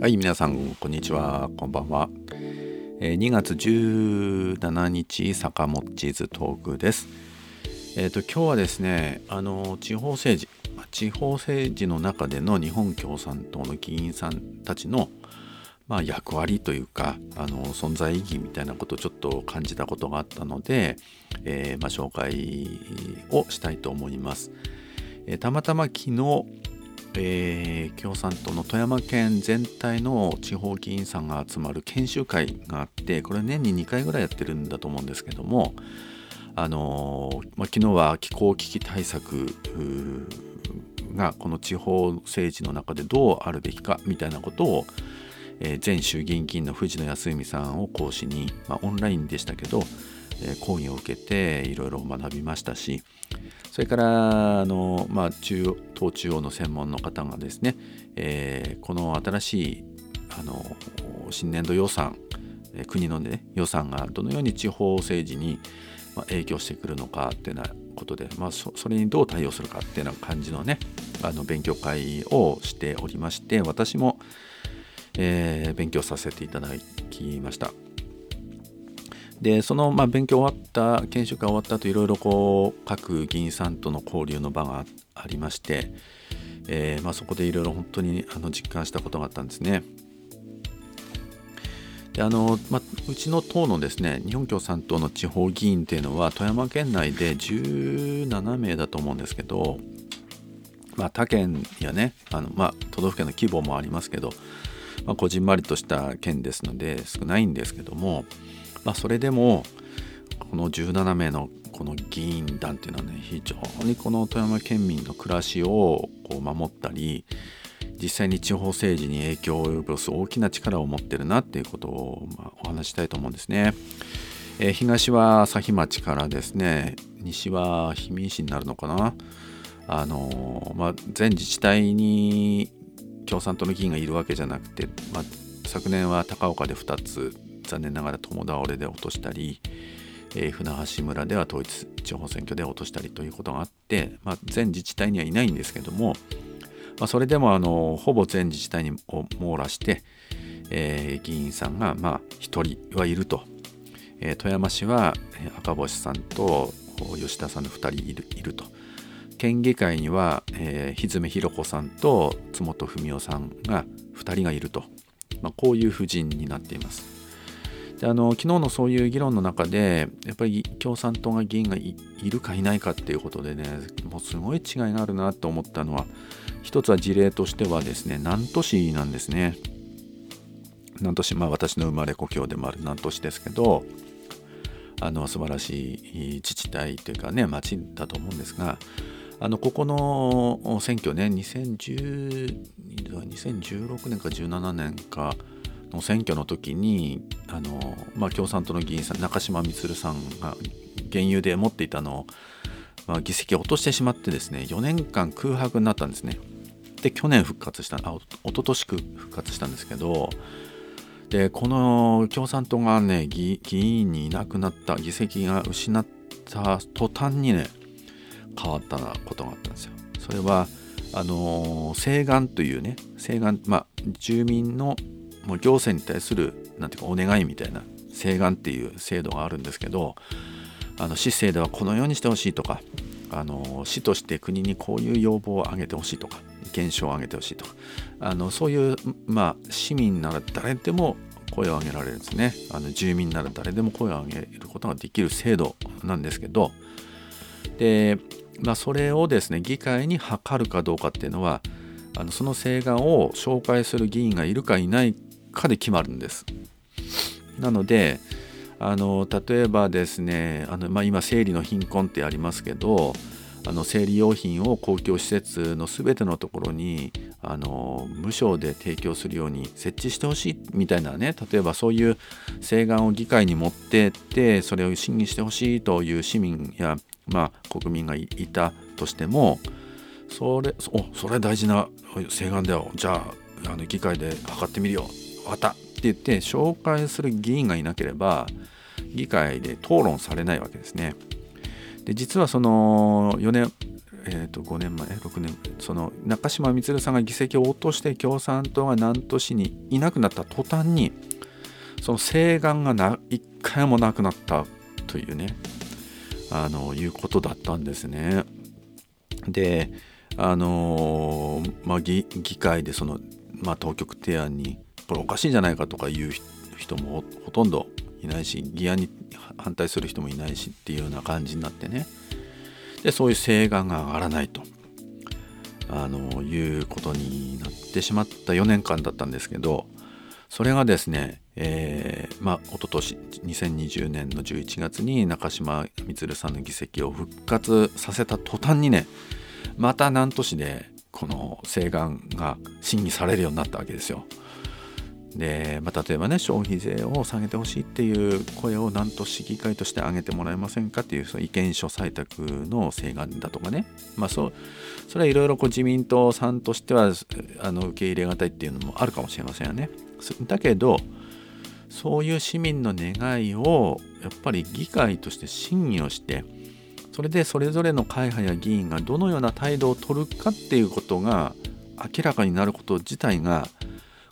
はい、皆さん、こんにちは。こんばんは。えー2月17日、坂本チーズトークです。えっ、と、今日はですね、あの、地方政治、地方政治の中での日本共産党の議員さんたちの、まあ、役割というか、あの、存在意義みたいなことをちょっと感じたことがあったので、えーまあ、紹介をしたいと思います。えたまたま昨日、えー共産党の富山県全体の地方議員さんが集まる研修会があってこれ年に2回ぐらいやってるんだと思うんですけども、あのーまあ、昨日は気候危機対策がこの地方政治の中でどうあるべきかみたいなことを、えー前衆議院議員の藤野康文さんを講師に、まあ、オンラインでしたけど、講義を受けていろいろ学びましたしそれからあの、まあ、中央党中央の専門の方がですね、えーこの新しいあの新年度予算国の、ね、予算がどのように地方政治に影響してくるのかっていうなことで、まあ、そそれにどう対応するかっていうような感じのねあの勉強会をしておりまして私も、えー勉強させていただきました。でその、まあ、勉強終わった研修会終わった後いろいろこう各議員さんとの交流の場がありまして、えーまあ、そこでいろいろ本当にあの実感したことがあったんですね。であのまあ、うちの党のですね日本共産党の地方議員っていうのは富山県内で17名だと思うんですけど、まあ、他県やねあの、まあ、都道府県の規模もありますけど、まあ、こじんまりとした県ですので少ないんですけども、まあ、それでもこの17名のこの議員団っていうのはね非常にこの富山県民の暮らしをこう守ったり実際に地方政治に影響を及ぼす大きな力を持ってるなっていうことを、ま、お話したいと思うんですね。えー東は朝日町からですね西は氷見市になるのかなあのーまあ、全自治体に共産党の議員がいるわけじゃなくて、まあ、昨年は高岡で2つ残念ながら共倒れで落としたり、えー船橋村では統一地方選挙で落としたりということがあって、まあ、全自治体にはいないんですけども、まあ、それでもあのほぼ全自治体にを網羅して、えー議員さんがまあ1人はいると、えー富山市は赤星さんと吉田さんの2人いるいると。県議会には、えー、日詰弘子さんと津本文夫さんが2人がいると、まあ、こういう布陣になっています。であの昨日のそういう議論の中でやっぱり共産党が議員がいるかいないかっていうことでねもうすごい違いがあるなと思ったのは一つは事例としてはですね南砺市なんですね。南砺市まあ私の生まれ故郷でもある南砺市ですけどあの素晴らしい自治体というかね町だと思うんですがあのここの選挙ね2010 2016年か17年かの選挙の時にあの、まあ、共産党の議員さん中島充さんが現有で持っていたのを、まあ、議席を落としてしまってですね4年間空白になったんですね。で去年復活したあおおととし復活したんですけどでこの共産党がね議員にいなくなった議席が失った途端にね変わったことがあったんですよ。それはあの請願というね請願まあ住民のもう行政に対するなんていうかお願いみたいな請願っていう制度があるんですけどあの市政ではこのようにしてほしいとかあの市として国にこういう要望を挙げてほしいとか意見書を挙げてほしいとかあのそういう、まあ、市民なら誰でも声を上げられるんですね。あの住民なら誰でも声を上げることができる制度なんですけどで、まあ、それをですね議会に諮るかどうかっていうのはあのその請願を紹介する議員がいるかいないかで決まるんです。なのであの例えばですねあの、まあ、今生理の貧困ってありますけどあの生理用品を公共施設の全てのところにあの無償で提供するように設置してほしいみたいなね例えばそういう請願を議会に持ってってそれを審議してほしいという市民や、まあ、国民がいたとしてもそれおそれ大事な請願だよじゃああの議会で測ってみるよ分かったって言って紹介する議員がいなければ議会で討論されないわけですね。で実はその4年えー、と5年前6年その中島充さんが議席を落として共産党が南砺市にいなくなった途端にその請願がな一回もなくなったというねあのいうことだったんですね。であのまあ、議会でその、まあ、当局提案にこれおかしいんじゃないかとかいう人もほとんどいないし議案に反対する人もいないしっていうような感じになってねでそういう請願が上がらないとあのいうことになってしまった4年間だったんですけどそれがですね、えー、まあ一昨年2020年の11月に中島充さんの議席を復活させた途端にねまた南砺市でこの請願が審議されるようになったわけですよ。で、まあ、例えばね消費税を下げてほしいっていう声を南砺市議会として挙げてもらえませんかっていうその意見書採択の請願だとかねまあそうそれはいろいろ自民党さんとしてはあの受け入れがたいっていうのもあるかもしれませんよね。だけどそういう市民の願いをやっぱり議会として審議をしてそれでそれぞれの会派や議員がどのような態度を取るかっていうことが明らかになること自体が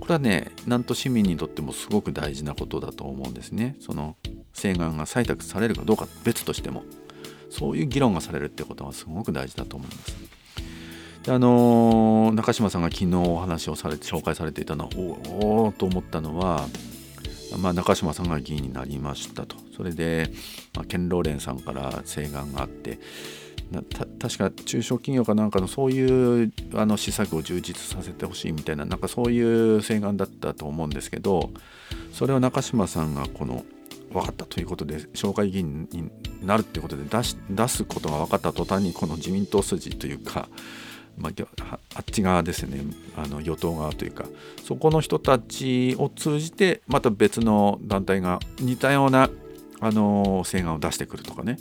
これはねなんと市民にとってもすごく大事なことだと思うんですね。その請願が採択されるかどうか別としてもそういう議論がされるってことはすごく大事だと思います。であのー、中島さんが昨日お話をされて紹介されていたのはおおと思ったのは、まあ、中島さんが議員になりましたとそれで、まあ、ケンローレンさんから請願があって確か中小企業かなんかのそういうあの施策を充実させてほしいみたいななんかそういう請願だったと思うんですけどそれを中島さんがこの分かったということで紹介議員になるっていうことで出し出すことが分かった途端にこの自民党筋というか、まあ、あっち側ですね。あの与党側というかそこの人たちを通じてまた別の団体が似たようなあの請願を出してくるとかね。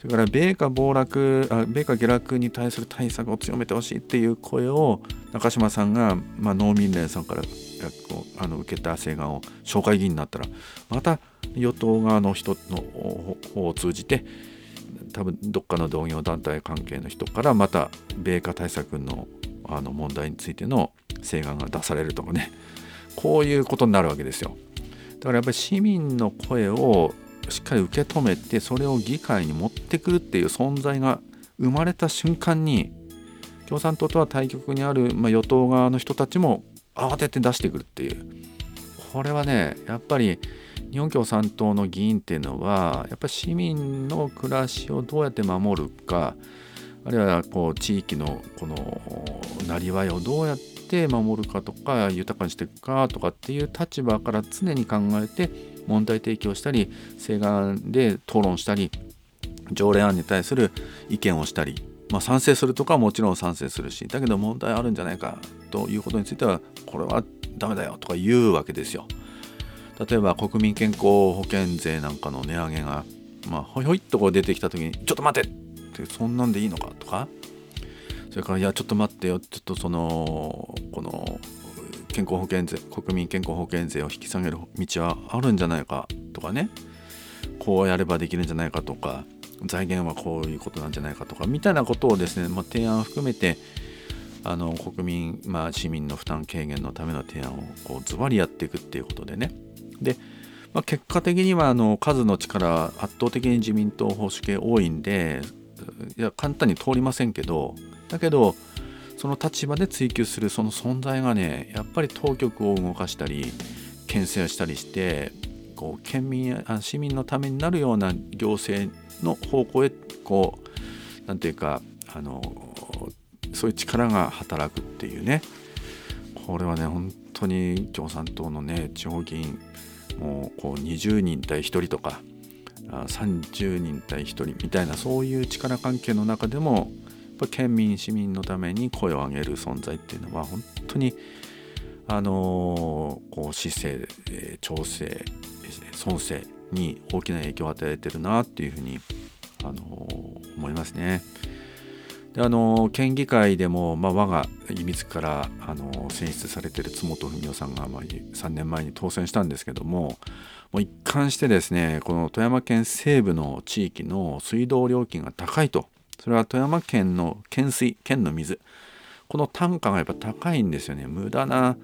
それから米価暴落あ米価下落に対する対策を強めてほしいっていう声を中島さんが、まあ、農民連さんからあの受けた請願を紹介議員になったらまた与党側の人の方を通じて多分どっかの同業団体関係の人からまた米価対策のあの問題についての請願が出されるとかねこういうことになるわけですよ。だからやっぱり市民の声をしっかり受け止めてそれを議会に持ってくるっていう存在が生まれた瞬間に共産党とは対局にある、まあ、与党側の人たちも慌てて出してくるっていう。これはねやっぱり日本共産党の議員っていうのはやっぱり市民の暮らしをどうやって守るかあるいはこう地域のこのなりわいをどうやって守るかとか豊かにしていくかとかっていう立場から常に考えて問題提起をしたり請願で討論したり条例案に対する意見をしたり、まあ、賛成するとかはもちろん賛成するしだけど問題あるんじゃないかということについてはこれはダメだよとか言うわけですよ。例えば国民健康保険税なんかの値上げが、まあ、ほいほいっとこう出てきた時に「ちょっと待て!」ってそんなんでいいのかとかそれから「いやちょっと待ってよ。ちょっとそのこの健康保険税国民健康保険税を引き下げる道はあるんじゃないか。とかね。こうやればできるんじゃないかとか。財源はこういうことなんじゃないかとか。みたいなことをですね、まあ、提案を含めてあの国民、まあ、市民の負担軽減のための提案をこうズバリやっていくっていうことでね。で、まあ、結果的にはあの数の力圧倒的に自民党保守系多いんでいや簡単に通りませんけどだけどその立場で追及するその存在がねやっぱり当局を動かしたり牽制をしたりしてこう県民や市民のためになるような行政の方向へこう何て言うかあのそういう力が働くっていうね。これはね本当に共産党のね地方議員もうこう20人対1人とか30人対1人みたいなそういう力関係の中でもぱ県民市民のために声を上げる存在っていうのは本当にあのこう姿勢、え調整尊制に大きな影響を与えてるなっていうふうにあの思いますね。であの県議会でも、まあ、我が秘密からあの選出されてる津本文雄さんが、まあ、3年前に当選したんですけどももう一貫してですねこの富山県西部の地域の水道料金が高いとそれは富山県の県水県の水。この単価がやっぱ高いんですよね。無駄な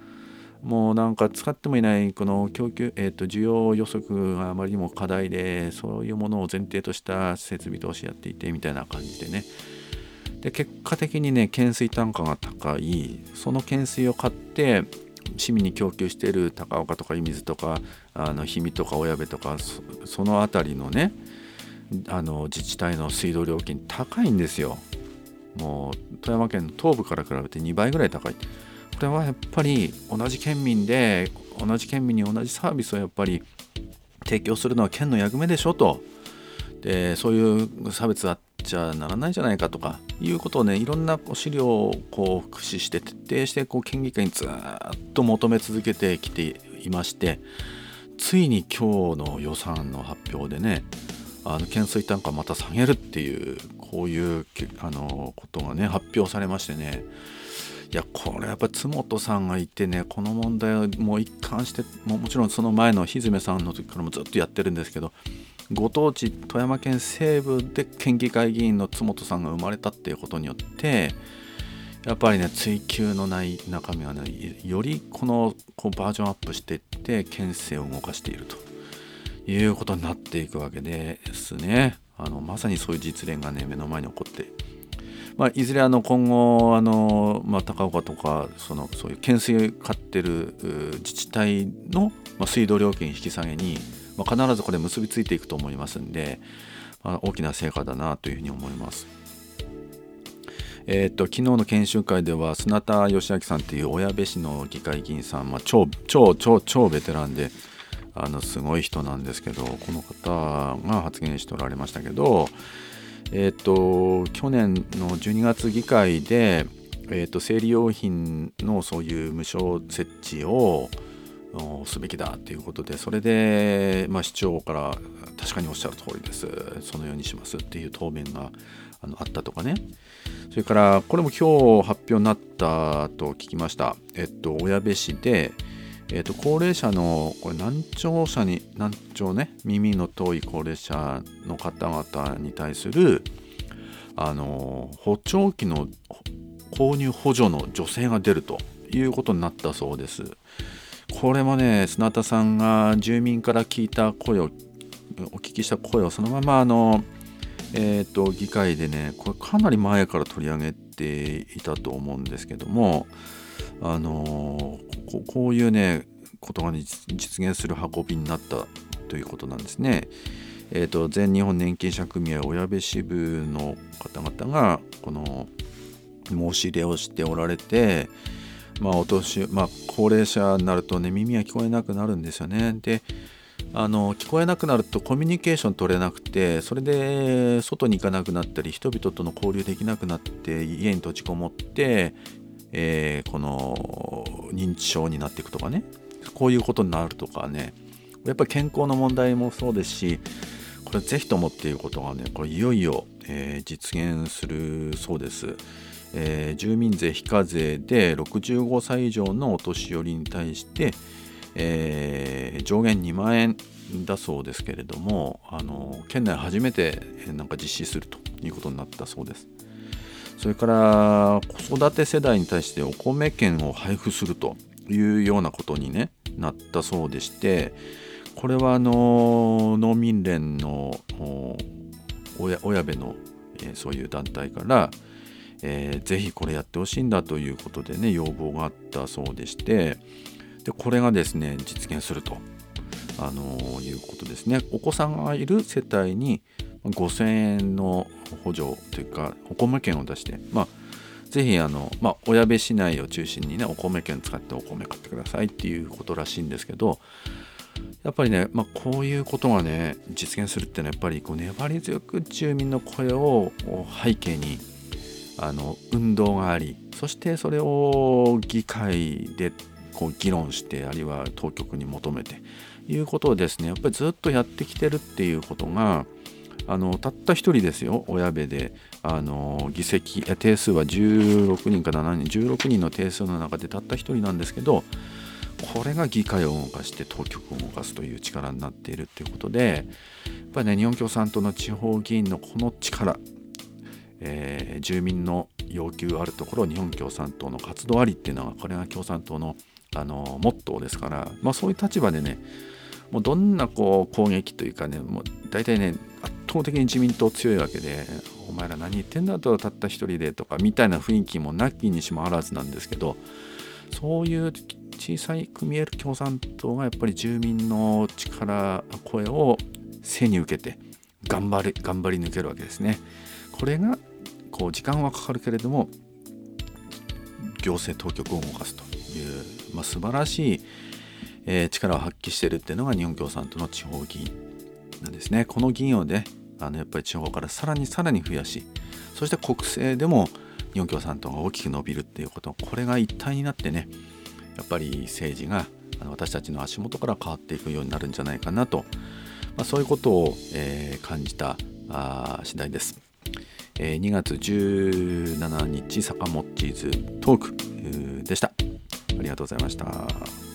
もうなんか使ってもいないこの供給、えー、と需要予測があまりにも課題でそういうものを前提とした設備投資やっていてみたいな感じでね。で結果的にね懸垂単価が高い。その懸垂を買って市民に供給している高岡とか湯水とかあの氷見とか小矢部とかその辺りのねあの自治体の水道料金高いんですよ。もう富山県の東部から比べて2倍ぐらい高い。これはやっぱり同じ県民で同じ県民に同じサービスをやっぱり提供するのは県の役目でしょと。でそういう差別あっちゃならないじゃないかとかいうことをねいろんな資料をこう駆使して徹底してこう県議会にずっと求め続けてきていましてついに今日の予算の発表でねあの懸垂単価また下げるっていうこういうあのことがね発表されましてね。いやこれやっぱ津本さんがいてねこの問題をもう一貫してももちろんその前の日詰さんの時からもずっとやってるんですけどご当地富山県西部で県議会議員の津本さんが生まれたっていうことによってやっぱりね追及のない中身はねよりこのこうバージョンアップしていって県政を動かしていると。いうことになっていくわけですね。あのまさにそういう実例がね目の前に起こってまあ、いずれあの今後あの、まあ、高岡とかそのそういう懸垂買ってる自治体の、まあ、水道料金引き下げにまあ、必ずこれ結びついていくと思いますんで、まあ、大きな成果だなというふうに思います。えー、っと昨日の研修会では砂田義明さんっていう小矢部市の議会議員さん、まあ、超超超超ベテランであのすごい人なんですけどこの方が発言しておられましたけど、えー、と去年の12月議会で、えー、っと生理用品のそういう無償設置をすべきだということでそれで、まあ、市長から確かにおっしゃる通りです。そのようにしますっていう答弁があのあったとかね。それからこれも今日発表になったと聞きました。えっと小矢部市でえっと高齢者のこれ難聴者に難聴ね耳の遠い高齢者の方々に対するあの補聴器の購入補助の助成が出るということになったそうです。これもね砂田さんが住民から聞いた声をお聞きした声をそのままあのえーと、議会でねこれかなり前から取り上げていたと思うんですけどもあのこういうねことが、実現する運びになったということなんですね。えーと、全日本年金者組合親部支部の方々がこの申し入れをしておられてまあ、お年、まあ、高齢者になるとね耳が聞こえなくなるんですよね。であの聞こえなくなるとコミュニケーション取れなくてそれで外に行かなくなったり人々との交流できなくなって家に閉じこもって、えー、この認知症になっていくとかね。こういうことになるとかね。やっぱり健康の問題もそうですしこれぜひともっていうことがねこれいよいよ、えー、実現するそうです。えー、住民税非課税で65歳以上のお年寄りに対して、えー、上限2万円だそうですけれどもあの県内初めてなんか実施するということになったそうです。それから子育て世代に対してお米券を配布するというようなことに、ね、なったそうでしてこれはあの農民連の親部の、え、そういう団体からえー、ぜひこれやってほしいんだということでね要望があったそうでしてでこれがですね実現すると、あの、いうことですね。お子さんがいる世帯に5000円の補助というかお米券を出してまあぜひあの、まあ、親部市内を中心にねお米券使ってお米買ってくださいっていうことらしいんですけどやっぱりね、まあ、こういうことがね実現するっていうのはやっぱりこう粘り強く住民の声を背景にあの運動がありそしてそれを議会でこう議論してあるいは当局に求めていうことをですねやっぱりずっとやってきてるっていうことがあのたった一人ですよ親部で。あの議席定数は16人か7人16人の定数の中でたった一人なんですけどこれが議会を動かして当局を動かすという力になっているっていうことでやっぱりね日本共産党の地方議員のこの力えー、住民の要求あるところ日本共産党の活動ありっていうのはこれが共産党のあのモットーですから、まあ、そういう立場でねもうどんなこう攻撃というかねもう大体ね倒的に自民党強いわけでお前ら何言ってんだとたった一人でとかみたいな雰囲気もなきにしもあらずなんですけどそういう小さいく見える共産党がやっぱり住民の力声を背に受けて頑張り頑張り抜けるわけですね。これがこう時間はかかるけれども行政当局を動かすという、まあ、素晴らしい、え、力を発揮してるっていうのが日本共産党の地方議員なんですね。この議員をねあのやっぱり地方からさらにさらに増やしそして国政でも日本共産党が大きく伸びるっていうことこれが一体になってねやっぱり政治が私たちの足元から変わっていくようになるんじゃないかなと、まあ、そういうことを、えー、感じたあ次第です。えー、2月17日坂本チーズトークでした。ありがとうございました。